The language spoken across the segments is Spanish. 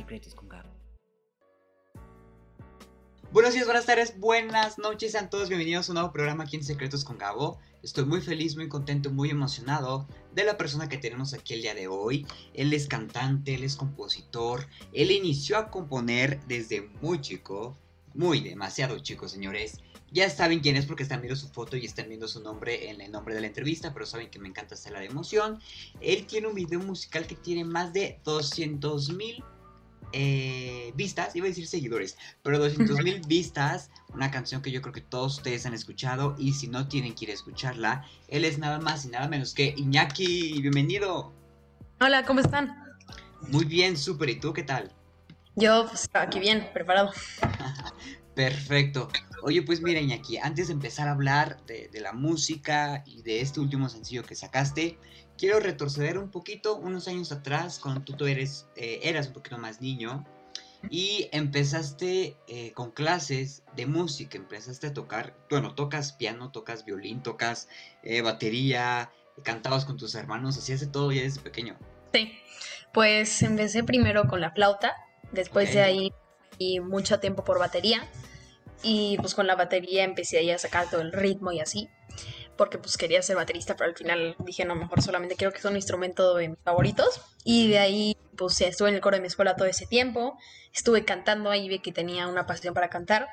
Secretos con Gabo. Buenos días, buenas tardes, buenas noches, sean todos bienvenidos a un nuevo programa aquí en Secretos con Gabo. Estoy muy feliz, muy contento, muy emocionado de la persona que tenemos aquí el día de hoy. Él es cantante, él es compositor, él inició a componer desde muy chico, muy demasiado chico, señores. Ya saben quién es porque están viendo su foto y están viendo su nombre en el nombre de la entrevista, pero saben que me encanta hacer la emoción. Él tiene un video musical que tiene más de 200 mil eh, vistas, iba a decir seguidores, pero 200 mil vistas, una canción que yo creo que todos ustedes han escuchado y si no tienen que ir a escucharla, él es nada más y nada menos que Iñaki, bienvenido. Hola, ¿cómo están? Muy bien, súper, ¿y tú qué tal? Yo, pues, aquí bien, preparado. Perfecto. Oye, pues mira, Iñaki, antes de empezar a hablar de, de, la música y de este último sencillo que sacaste, quiero retroceder un poquito, unos años atrás, cuando tú, eres, eh, eras un poquito más niño y empezaste eh, con clases de música, empezaste a tocar, bueno, tocas piano, tocas violín, tocas eh, batería, cantabas con tus hermanos, hacías de todo ya desde pequeño. Sí, pues empecé primero con la flauta, después okay. de ahí y mucho tiempo por batería y pues con la batería empecé ahí a sacar todo el ritmo y así porque pues quería ser baterista, pero al final dije, no, mejor solamente quiero que sea un instrumento de mis favoritos. Y de ahí, pues estuve en el coro de mi escuela todo ese tiempo, estuve cantando ahí, vi que tenía una pasión para cantar.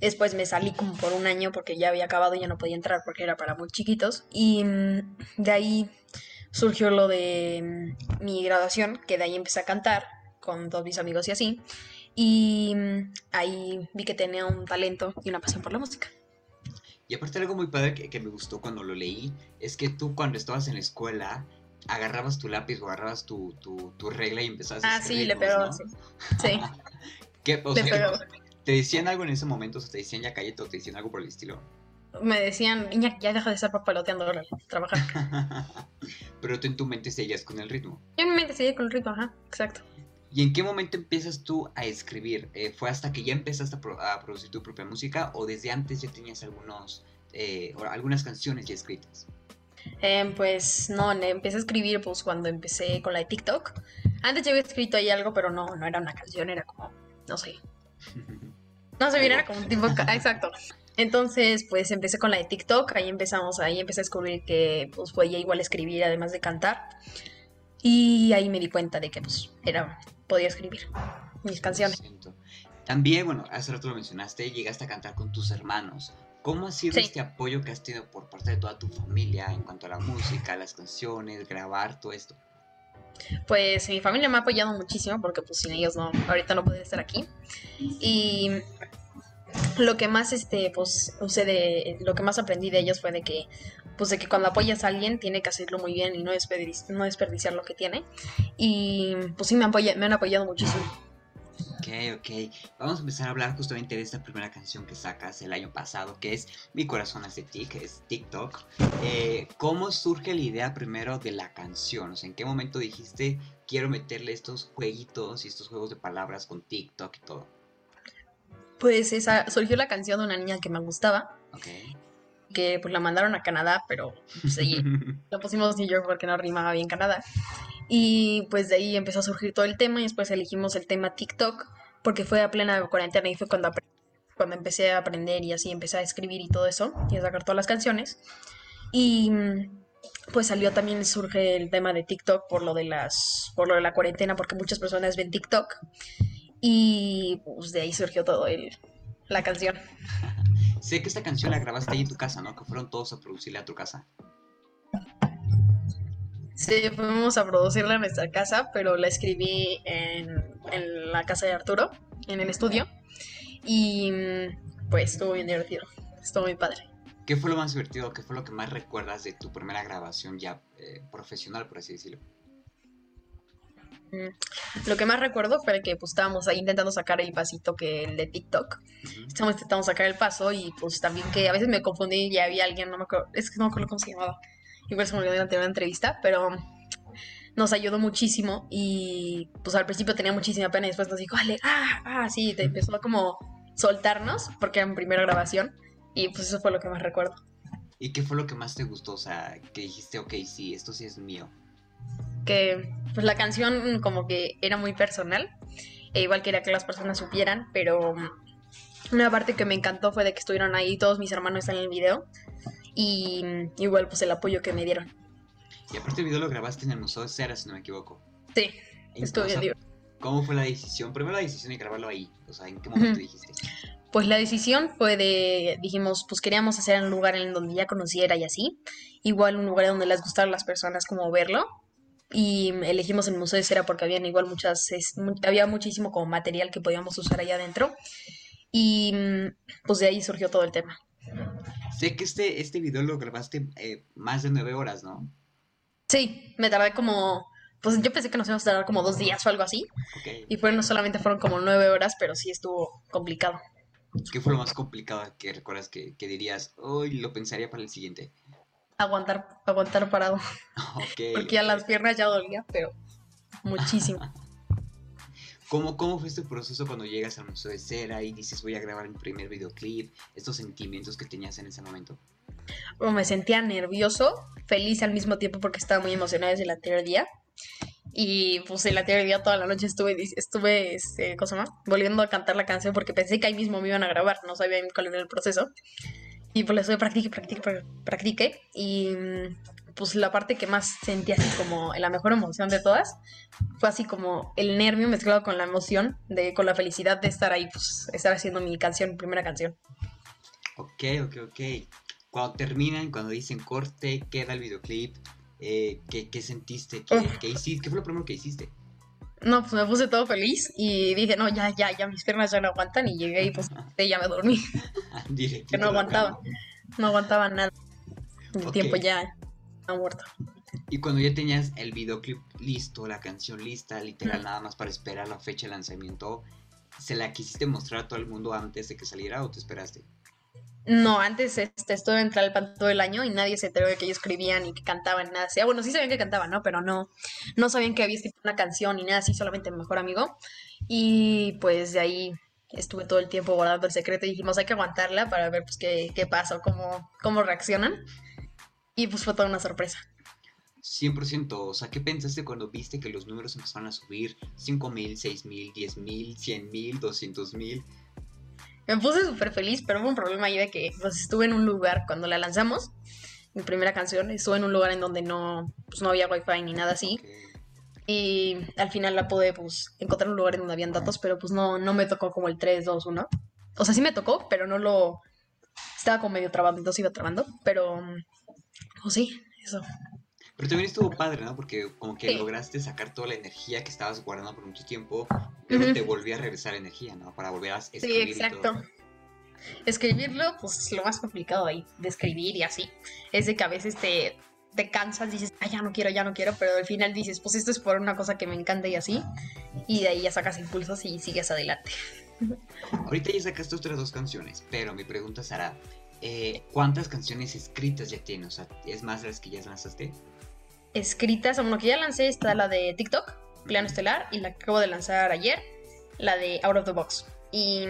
Después me salí como por un año porque ya había acabado y ya no podía entrar porque era para muy chiquitos. Y mm, de ahí surgió lo de mm, mi graduación, que de ahí empecé a cantar con todos mis amigos y así. Y mm, ahí vi que tenía un talento y una pasión por la música. Y aparte algo muy padre que, que, me gustó cuando lo leí es que tú cuando estabas en la escuela agarrabas tu lápiz o agarrabas tu, tu, tu regla y empezabas ah, a sí, le pegó, ¿no? sí. sí. ¿Qué, o sea. ¿Te decían algo en ese momento? O sea, ¿Te decían ya cállate o te decían algo por el estilo? Me decían, niña, ya deja de estar papaloteando, órale, trabajar. Pero tú en tu mente seguías con el ritmo. Yo en mi mente seguía con el ritmo, ajá, exacto. ¿Y en qué momento empiezas tú a escribir? Eh, ¿Fue hasta que ya empezaste a, pro a, producir tu propia música o desde antes ya tenías algunos, eh, algunas canciones ya escritas? Eh, pues no, empecé a escribir pues cuando empecé con la de TikTok. Antes yo había escrito ahí algo, pero no, no era una canción, era como, no sé. No sé bien, era como un tipo, exacto. Entonces, pues empecé con la de TikTok, ahí empezamos, ahí empecé a descubrir que pues podía igual escribir además de cantar. Y ahí me di cuenta de que pues era podía escribir mis canciones. También, bueno, hace rato lo mencionaste, llegaste a cantar con tus hermanos. ¿Cómo ha sido sí. este apoyo que has tenido por parte de toda tu familia en cuanto a la música, las canciones, grabar, todo esto? Pues mi familia me ha apoyado muchísimo porque pues sin ellos no, ahorita no podría estar aquí. Y lo que más este pues sucede, lo que más aprendí de ellos fue de que pues de que cuando apoyas a alguien tiene que hacerlo muy bien y no desperdiciar, no desperdiciar lo que tiene. Y pues sí me, apoya, me han apoyado muchísimo. Ok, ok. Vamos a empezar a hablar justamente de esta primera canción que sacas el año pasado, que es Mi corazón hace tic, es TikTok. Eh, ¿Cómo surge la idea primero de la canción? O sea, ¿en qué momento dijiste quiero meterle estos jueguitos y estos juegos de palabras con TikTok y todo? Pues esa surgió la canción de una niña que me gustaba. Okay que pues la mandaron a Canadá, pero pues ahí lo pusimos New York porque no rimaba bien Canadá. Y pues de ahí empezó a surgir todo el tema y después elegimos el tema TikTok porque fue a plena cuarentena y fue cuando, cuando empecé a aprender y así empecé a escribir y todo eso y a sacar todas las canciones. Y pues salió también surge el tema de TikTok por lo de las por lo de la cuarentena porque muchas personas ven TikTok y pues de ahí surgió todo el la canción. Sé que esta canción la grabaste ahí en tu casa, ¿no? Que fueron todos a producirla a tu casa. Sí, fuimos a producirla en nuestra casa, pero la escribí en, en la casa de Arturo, en el estudio. Y pues estuvo bien divertido, estuvo muy padre. ¿Qué fue lo más divertido? ¿Qué fue lo que más recuerdas de tu primera grabación ya eh, profesional, por así decirlo? Lo que más recuerdo fue que pues estábamos ahí intentando sacar el pasito que el de TikTok. Uh -huh. Estábamos intentando sacar el paso y pues también que a veces me confundí y había alguien, no me acuerdo, es que no me acuerdo cómo se llamaba. Igual se me olvidó la anterior entrevista, pero nos ayudó muchísimo y pues al principio tenía muchísima pena y después nos dijo, vale, ah, ah, sí, te empezó a como soltarnos porque era mi primera grabación y pues eso fue lo que más recuerdo. ¿Y qué fue lo que más te gustó? O sea, que dijiste, ok, sí, esto sí es mío que pues la canción como que era muy personal E igual quería que las personas supieran, pero una parte que me encantó fue de que estuvieron ahí todos mis hermanos en el video y igual pues el apoyo que me dieron. Y aparte el video lo grabaste en el Museo de Cera, si no me equivoco. Sí, estuvo bien ¿Cómo fue la decisión? Primero la decisión de grabarlo ahí, o sea, ¿en qué momento dijiste? Pues la decisión fue de, dijimos, pues queríamos hacer un lugar en donde ya conociera y así. Igual un lugar donde les gustara a las personas como verlo. Y elegimos el Museo de Cera porque habían igual muchas, había muchísimo como material que podíamos usar allá adentro. Y pues de ahí surgió todo el tema. Sé que este, este video lo grabaste eh, más de nueve horas, ¿no? Sí, me tardé como pues yo pensé que nos íbamos a tardar como dos días o algo así. Y fue, no solamente fueron como nueve horas, pero sí estuvo complicado. ¿Qué fue lo más complicado que recuerdas que, dirías, hoy lo pensaría para el siguiente? Aguantar, aguantar parado. Porque a las piernas ya dolía, pero muchísimo. ¿Cómo, ¿Cómo fue este proceso cuando llegas al Museo de Cera y dices voy a grabar mi primer videoclip? Estos sentimientos que tenías en ese momento. Bueno, me sentía nervioso, feliz al mismo tiempo porque estaba muy emocionada desde el anterior día. Y pues en la teoría toda la noche estuve, estuve este, cosa volviendo a cantar la canción porque pensé que ahí mismo me iban a grabar, no sabía cuál era el proceso. Y pues le estuve practique, practique, practique. Y pues la parte que más sentí así como la mejor emoción de todas fue así como el nervio mezclado con la emoción, de, con la felicidad de estar ahí, pues estar haciendo mi canción, primera canción. Ok, ok, ok. Cuando terminan, cuando dicen corte, queda el videoclip, eh, ¿qué, sentiste? ¿Qué, hiciste? ¿Qué fue lo primero que hiciste? No, pues me puse todo feliz y dije, no, ya, ya, ya, mis piernas ya no aguantan y llegué y pues ya me dormí. que no aguantaba, no aguantaba nada. El tiempo ya ha muerto. Y cuando ya tenías el videoclip listo, la canción lista, literal, nada más para esperar la fecha de lanzamiento, ¿se la quisiste mostrar a todo el mundo antes de que saliera o te esperaste? No, antes este, estuve en Tlalpan todo el año y nadie se enteró de que ellos escribían y que cantaban nada así. Bueno, sí sabían que cantaban, ¿no? Pero no, no sabían que había escrito una canción ni nada así, solamente mi mejor amigo. Y pues de ahí estuve todo el tiempo guardando el secreto y dijimos, hay que aguantarla para ver pues qué, qué pasa cómo, cómo reaccionan. Y pues fue toda una sorpresa. 100%, o sea, ¿qué pensaste cuando viste que los números empezaron a subir? 5.000, 6.000, 10.000, 100.000, 200.000 me puse súper feliz, pero hubo un problema ahí de que pues, estuve en un lugar cuando la lanzamos, mi primera canción, estuve en un lugar en donde no, pues, no había wifi ni nada así. Y al final la pude pues, encontrar un lugar en donde habían datos, pero pues no, no me tocó como el 3, 2, 1. O sea, sí me tocó, pero no lo... Estaba como medio trabando, entonces iba trabando, pero... Pues sí, eso. Pero también estuvo padre, ¿no? Porque como que lograste sacar toda la energía que estabas guardando por mucho tiempo, pero te volvía a regresar energía, ¿no? Para volver a escribir. Sí, exacto. Escribirlo, pues es lo más complicado ahí, de escribir y así. Es de que a veces te, te cansas, dices, ah, ya no quiero, ya no quiero, pero al final dices, pues esto es por una cosa que me encanta y así. Y de ahí ya sacas impulsos y sigues adelante. Ahorita ya sacaste otras dos canciones, pero mi pregunta será, eh, ¿cuántas canciones escritas ya tienes? O sea, ¿es más de las que ya lanzaste? escritas, bueno, que ya lancé está la de TikTok, Plano Estelar, y la que acabo de lanzar ayer, la de Out of the Box. Y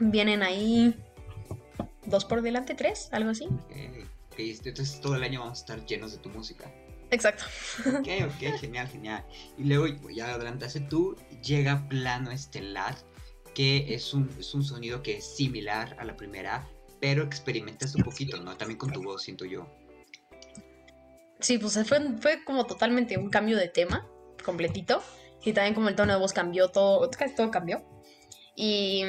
vienen ahí dos por delante, tres, algo así. Entonces todo el año vamos a estar llenos de tu música. Exacto. Ok, ok, genial, genial. Y luego, ya adelantaste tú, llega Plano Estelar, que es un, es un sonido que es similar a la primera, pero experimentas un poquito, ¿no? También con tu voz, siento yo. Sí, pues fue, fue como totalmente un cambio de tema, completito. Y también como el tono de voz cambió, todo, casi todo cambió. Y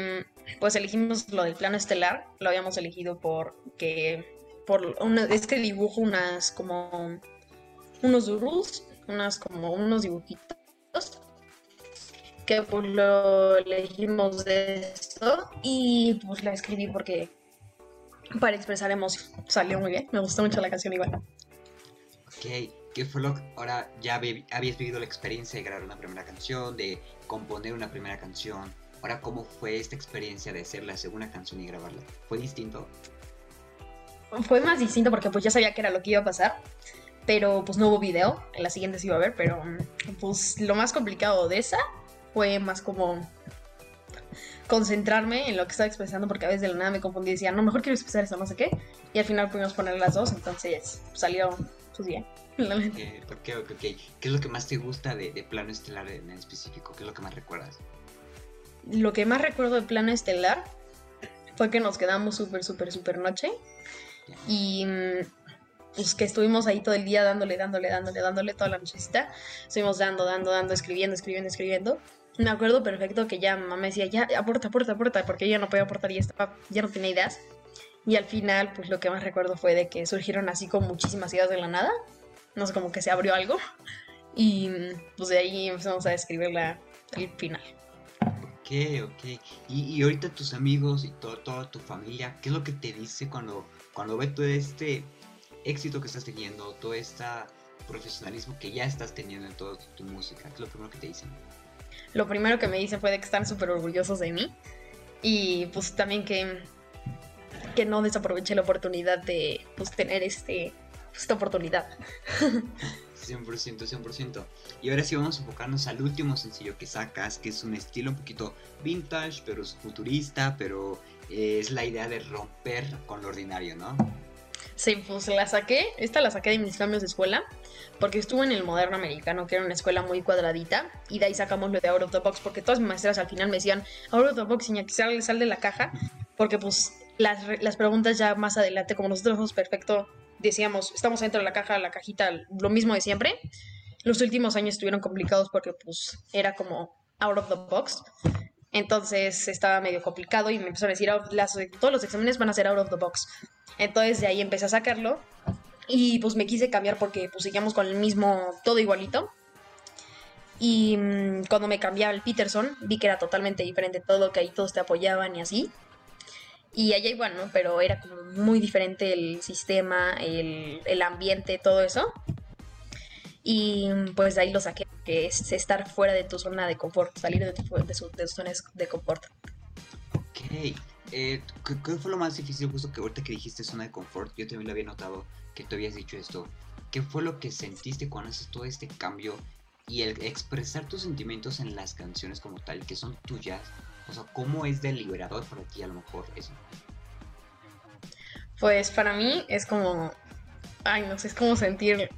pues elegimos lo del plano estelar, lo habíamos elegido porque por una, es dibujo unas como unos doodles, unas como unos dibujitos que pues lo elegimos de esto y pues la escribí porque para expresar emoción salió muy bien, me gustó mucho la canción igual. Ok, ¿qué fue lo que ahora ya habías vivido la experiencia de grabar una primera canción, de componer una primera canción? Ahora, ¿cómo fue esta experiencia de hacer la segunda canción y grabarla? ¿Fue distinto? Fue más distinto porque pues ya sabía que era lo que iba a pasar, pero pues no hubo video, en la siguiente sí iba a haber, pero pues lo más complicado de esa fue más como concentrarme en lo que estaba expresando porque a veces de la nada me confundí y decía, no, mejor quiero expresar eso, no sé qué, y al final pudimos poner las dos, entonces salió pues bien. Ok, ok, ok. ¿Qué es lo que más te gusta de, de Plano Estelar en específico? ¿Qué es lo que más recuerdas? Lo que más recuerdo de Plano Estelar fue que nos quedamos súper, súper, súper noche. Y mm, pues que estuvimos ahí todo el día dándole, dándole, dándole, dándole toda la nochecita. Estuvimos dando, dando, dando, escribiendo, escribiendo, escribiendo. Me acuerdo perfecto que ya mamá me decía, ya, aporta, aporta, aporta, porque ella no podía aportar y estaba, ya no tenía ideas. Y al final, pues lo que más recuerdo fue de que surgieron así con muchísimas ideas de la nada. No sé, como que se abrió algo. Y pues de ahí empezamos a describir la, el final. Ok, ok. Y, ahorita tus amigos y todo, toda tu familia, ¿qué es lo que te dice cuando, cuando ve todo este éxito que estás teniendo, todo este profesionalismo que ya estás teniendo en toda tu música? ¿Qué es lo primero que te dicen? Lo primero que me dicen fue de que están súper orgullosos de mí y pues también que, que no desaproveche la oportunidad de pues, tener este, esta oportunidad. 100%, 100%. Y ahora sí vamos a enfocarnos al último sencillo que sacas, que es un estilo un poquito vintage, pero es futurista, pero eh, es la idea de romper con lo ordinario, ¿no? Sí, pues la saqué, esta la saqué de mis cambios de escuela, porque estuve en el moderno americano, que era una escuela muy cuadradita, y de ahí sacamos lo de Out of the Box, porque todas mis maestras al final me decían, Out of the Box, que sal, sal de la caja, porque pues las, las preguntas ya más adelante, como nosotros somos perfecto, decíamos, estamos dentro de la caja, la cajita, lo mismo de siempre. Los últimos años estuvieron complicados porque pues era como out of the box. Entonces estaba medio complicado y me empezaron a decir, las, todos los exámenes van a ser out of the box. Entonces de ahí empecé a sacarlo y pues me quise cambiar porque pues seguíamos con el mismo, todo igualito. Y mm, cuando me cambié al Peterson vi que era totalmente diferente todo, que ahí todos te apoyaban y así. Y allá igual, ¿no? Pero era como muy diferente el sistema, el, el ambiente, todo eso. Y pues de ahí lo saqué, que es estar fuera de tu zona de confort, salir de tu, de, su, de zona de confort. Ok. Eh, ¿qué, fue lo más difícil justo que ahorita que dijiste zona de confort? Yo también lo había notado que tú habías dicho esto. ¿Qué fue lo que sentiste cuando haces todo este cambio y el expresar tus sentimientos en las canciones como tal, que son tuyas? O sea, ¿cómo es de liberador para ti a lo mejor eso? Pues para mí es como, ay, no sé, es como sentir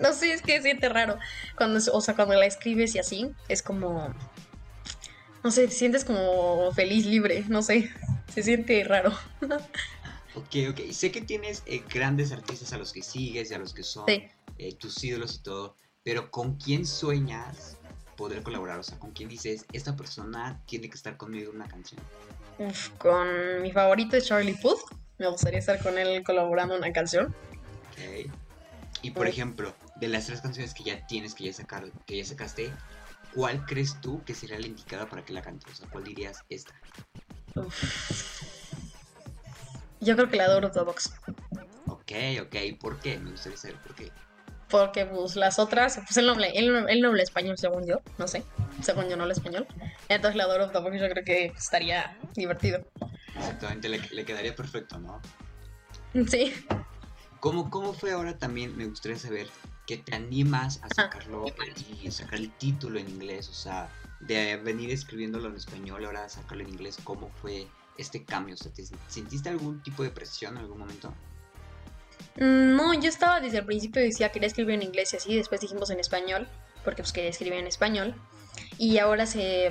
no sé, es que se siente raro. Cuando, o sea, cuando la escribes y así, es como. No sé, te sientes como feliz, libre, no sé. Se siente raro. ok, ok. Sé que tienes eh, grandes artistas a los que sigues y a los que son eh, tus ídolos y todo. Pero ¿con quién sueñas poder colaborar? O sea, ¿con quién dices, esta persona tiene que estar conmigo en una canción? Uf, con mi favorito es Charlie Puth. Me gustaría estar con él colaborando en una canción. Ok. Y por ejemplo, de las tres canciones que ya tienes, que ya, sacar, que ya sacaste, ¿cuál crees tú que sería la indicada para que la cantes? O sea, ¿cuál dirías esta? Yo creo que la adoro the Box. Ok, ok. ¿Por qué? Me gustaría saber por qué. Porque pues las otras, pues él no habla, él, no habla español según yo, no sé, según yo no habla español. Entonces la adoro the Box yo creo que estaría divertido. Exactamente, le, le quedaría perfecto, ¿no? Sí. ¿Cómo, ¿Cómo fue ahora también? Me gustaría saber que te animas a ah, sacarlo y sacar el título en inglés, o sea, de venir escribiéndolo en español, ahora sacarlo en inglés, ¿cómo fue este cambio? O sea, ¿sentiste algún tipo de presión en algún momento? Mm, no, yo estaba desde el principio decía quería escribir en inglés y así, después dijimos en español, porque pues quería escribir en español. Y ahora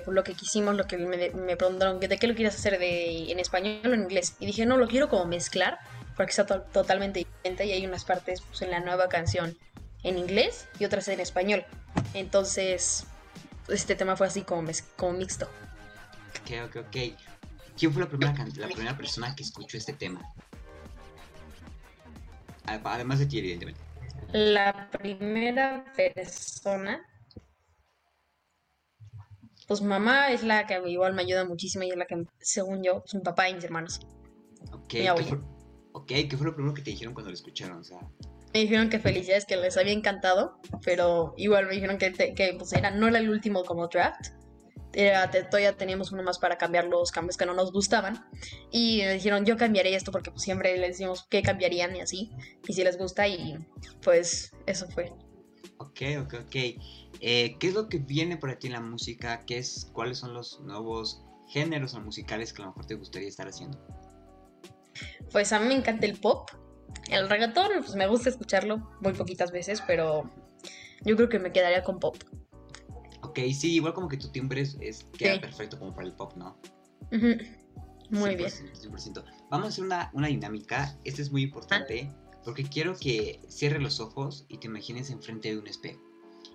lo que quisimos, lo que me, me preguntaron, ¿de qué lo quieres hacer? ¿De en español o en inglés? Y dije, no, lo quiero como mezclar porque está totalmente diferente y hay unas partes pues, en la nueva canción en inglés y otras en español. Entonces, este tema fue así como, como mixto. Ok, ok, ok. ¿Quién fue la primera, la primera persona que escuchó este tema? Además de ti, evidentemente. La primera persona. Pues mamá es la que igual me ayuda muchísimo y es la que, según yo, es mi papá y mis hermanos. Ok, Ok, ¿qué fue lo primero que te dijeron cuando lo escucharon? O sea... Me dijeron que felicidades, que les había encantado, pero igual me dijeron que, que pues era, no era el último como draft, era, todavía teníamos uno más para cambiar los cambios que no nos gustaban. Y me dijeron, yo cambiaré esto porque pues, siempre les decimos qué cambiarían y así. Y si les gusta y pues eso fue. Ok, ok, ok. Eh, ¿Qué es lo que viene para ti en la música? ¿Qué es, ¿Cuáles son los nuevos géneros o musicales que a lo mejor te gustaría estar haciendo? Pues a mí me encanta el pop. El reggaetón, pues me gusta escucharlo muy poquitas veces, pero yo creo que me quedaría con pop. Ok, sí, igual como que tu timbre es, queda perfecto como para el pop, ¿no? Muy bien. Vamos a hacer una, una dinámica, esta es muy importante, porque quiero que cierres los ojos y te imagines enfrente de un espejo.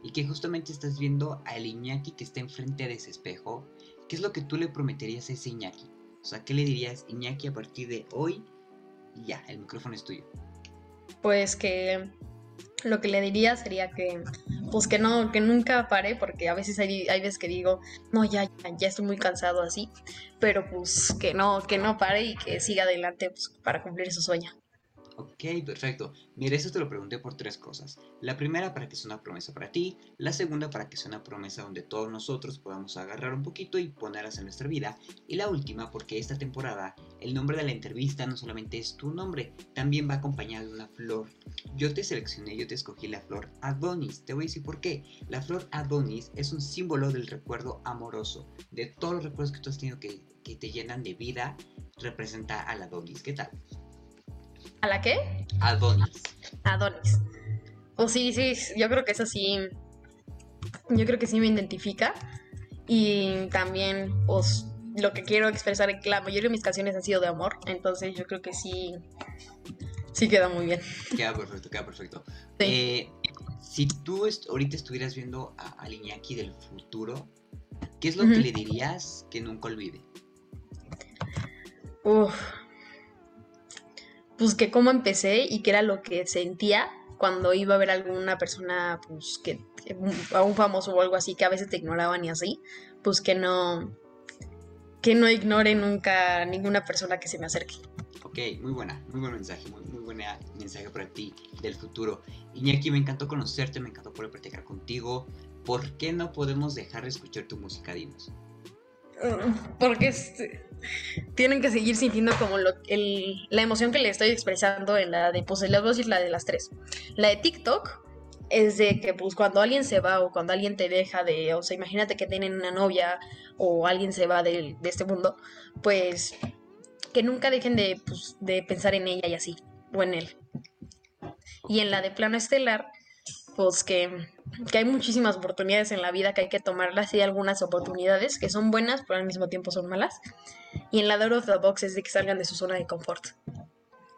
Y que justamente estás viendo al Iñaki que está enfrente de ese espejo. ¿Qué es lo que tú le prometerías a ese Iñaki? O sea, ¿qué le dirías, Iñaki, a partir de hoy? Ya, el micrófono es tuyo. Pues que lo que le diría sería que pues que no que nunca pare porque a veces hay, hay veces que digo no ya, ya, estoy muy cansado así pero pues que no que no pare y que siga adelante pues, para cumplir su sueño Ok, perfecto. Mira, eso te lo pregunté por tres cosas. La primera para que sea una promesa para ti, la segunda para que sea una promesa donde todos nosotros podamos agarrar un poquito y ponerlas en nuestra vida, y la última porque esta temporada el nombre de la entrevista no solamente es tu nombre, también va acompañado de una flor. Yo te seleccioné, yo te escogí la flor Adonis. Te voy a decir por qué. La flor Adonis es un símbolo del recuerdo amoroso, de todos los recuerdos que tú has tenido que, que te llenan de vida, representa al Adonis. ¿Qué tal? ¿A la qué? Adonis. Adonis. Pues sí, sí, yo creo que eso sí. Yo creo que sí me identifica. Y también, pues, lo que quiero expresar es que la mayoría de mis canciones han sido de amor. Entonces yo creo que sí. Sí queda muy bien. Queda perfecto, queda perfecto. Eh, si tú ahorita estuvieras viendo a, a Iñaki del futuro, ¿qué es lo que le dirías que nunca olvide? Uf pues que cómo empecé y qué era lo que sentía cuando iba a ver a alguna persona, pues que, a un famoso o algo así, que a veces te ignoraban y así, pues que no, que no ignore nunca ninguna persona que se me acerque. Ok, muy buena, muy buen mensaje, muy, muy buen mensaje para ti del futuro. Iñaki, me encantó conocerte, me encantó poder platicar contigo. ¿Por qué no podemos dejar de escuchar tu música, dinos? Porque tienen que seguir sintiendo como lo, la emoción que le estoy expresando en la de, pues les voy a la de las tres. La de TikTok es de que pues cuando alguien se va o cuando alguien te deja de, o sea, imagínate que tienen una novia o alguien se va de, de este mundo, pues que nunca dejen de, pues, de pensar en ella y así, o en él. Y en la de plano estelar, pues que, hay muchísimas oportunidades en la vida que hay que tomarlas y hay algunas oportunidades que son buenas pero al mismo tiempo son malas. Y en la de of the Box es de que salgan de su zona de confort.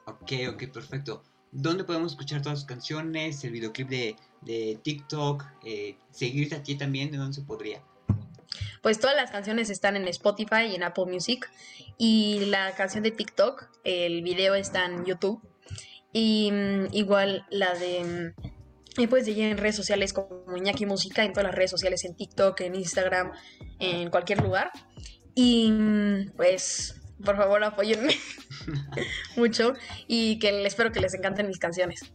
Ok, ok, perfecto. ¿Dónde podemos escuchar todas sus canciones? El videoclip de, de TikTok, eh, seguirte a ti también, ¿de dónde se podría? Pues todas las canciones están en Spotify y en Apple Music. Y la canción de TikTok, el video está en YouTube. Y mm, igual la de y puedes seguir en redes sociales como Iñaki Música, en todas las redes sociales, en TikTok, en Instagram, en cualquier lugar. Y pues, por favor, apóyenme mucho y que espero que les encanten mis canciones.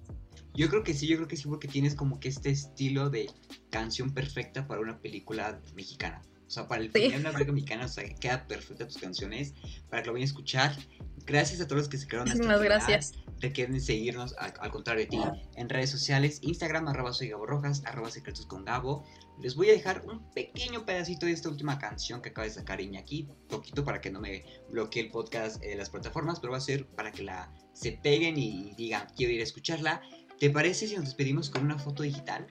Yo creo que sí, yo creo que sí, porque tienes como que este estilo de canción perfecta para una película mexicana. O sea, para el sí. una película mexicana, o sea, queda perfecta tus canciones para que lo vayan a escuchar. Gracias a todos los que se quedaron hasta Muchas gracias requieren seguirnos, al, contrario de ti, en redes sociales, Instagram, arroba soy Gabo Rojas, arroba secretos con Gabo. Les voy a dejar un pequeño pedacito de esta última canción que acaba de sacar Iñaki, poquito para que no me bloquee el podcast de las plataformas, pero va a ser para que la se peguen y digan, quiero ir a escucharla. ¿Te parece si nos despedimos con una foto digital?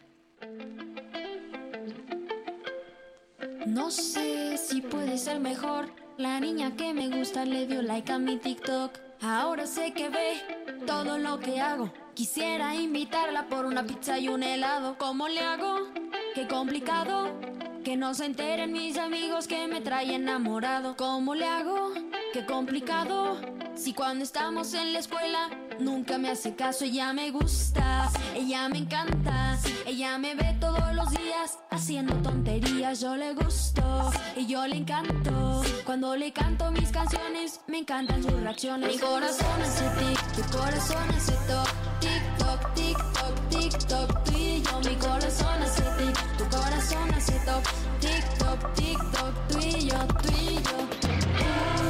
No sé si puede ser mejor. La niña que me gusta le dio like a mi TikTok. Ahora sé que ve todo lo que hago. Quisiera invitarla por una pizza y un helado. ¿Cómo le hago? Qué complicado. Que no se enteren mis amigos que me trae enamorado. ¿Cómo le hago? Qué complicado. Si cuando estamos en la escuela nunca me hace caso, ella me gusta, ella me encanta, ella me ve todos los días haciendo tonterías, yo le gusto y yo le encanto. Cuando le canto mis canciones, me encantan sus reacciones. Mi corazón hace tic, tu corazón hace toc, tic toc, tic toc, tic toc, tú y yo. Mi corazón hace tic, tu corazón hace toc, tic toc, tic toc, tú y yo, tú y yo.